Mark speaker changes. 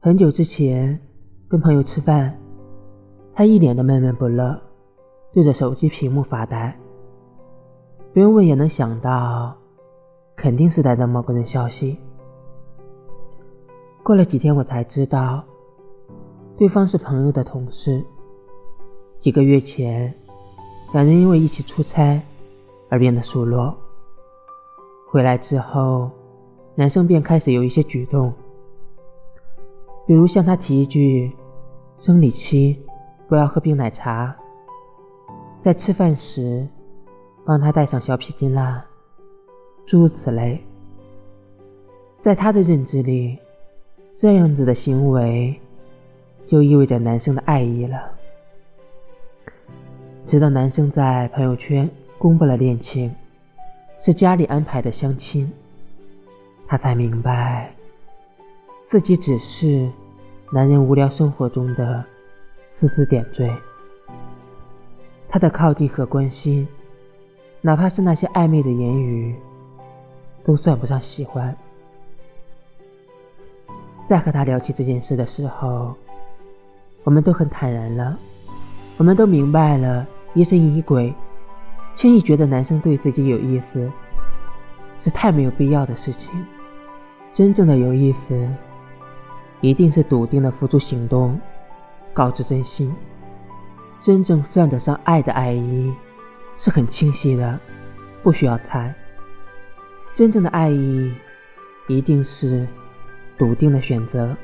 Speaker 1: 很久之前跟朋友吃饭，他一脸的闷闷不乐，对着手机屏幕发呆。不用问也能想到，肯定是在等某个人消息。过了几天，我才知道，对方是朋友的同事。几个月前，两人因为一起出差而变得熟络。回来之后，男生便开始有一些举动，比如向他提一句“生理期不要喝冰奶茶”，在吃饭时帮他带上小皮筋啦，诸如此类。在他的认知里，这样子的行为就意味着男生的爱意了。直到男生在朋友圈公布了恋情，是家里安排的相亲，他才明白自己只是男人无聊生活中的丝丝点缀。他的靠近和关心，哪怕是那些暧昧的言语，都算不上喜欢。在和他聊起这件事的时候，我们都很坦然了，我们都明白了。疑神疑鬼，轻易觉得男生对自己有意思，是太没有必要的事情。真正的有意思，一定是笃定的付出行动，告知真心。真正算得上爱的爱意，是很清晰的，不需要猜。真正的爱意，一定是笃定的选择。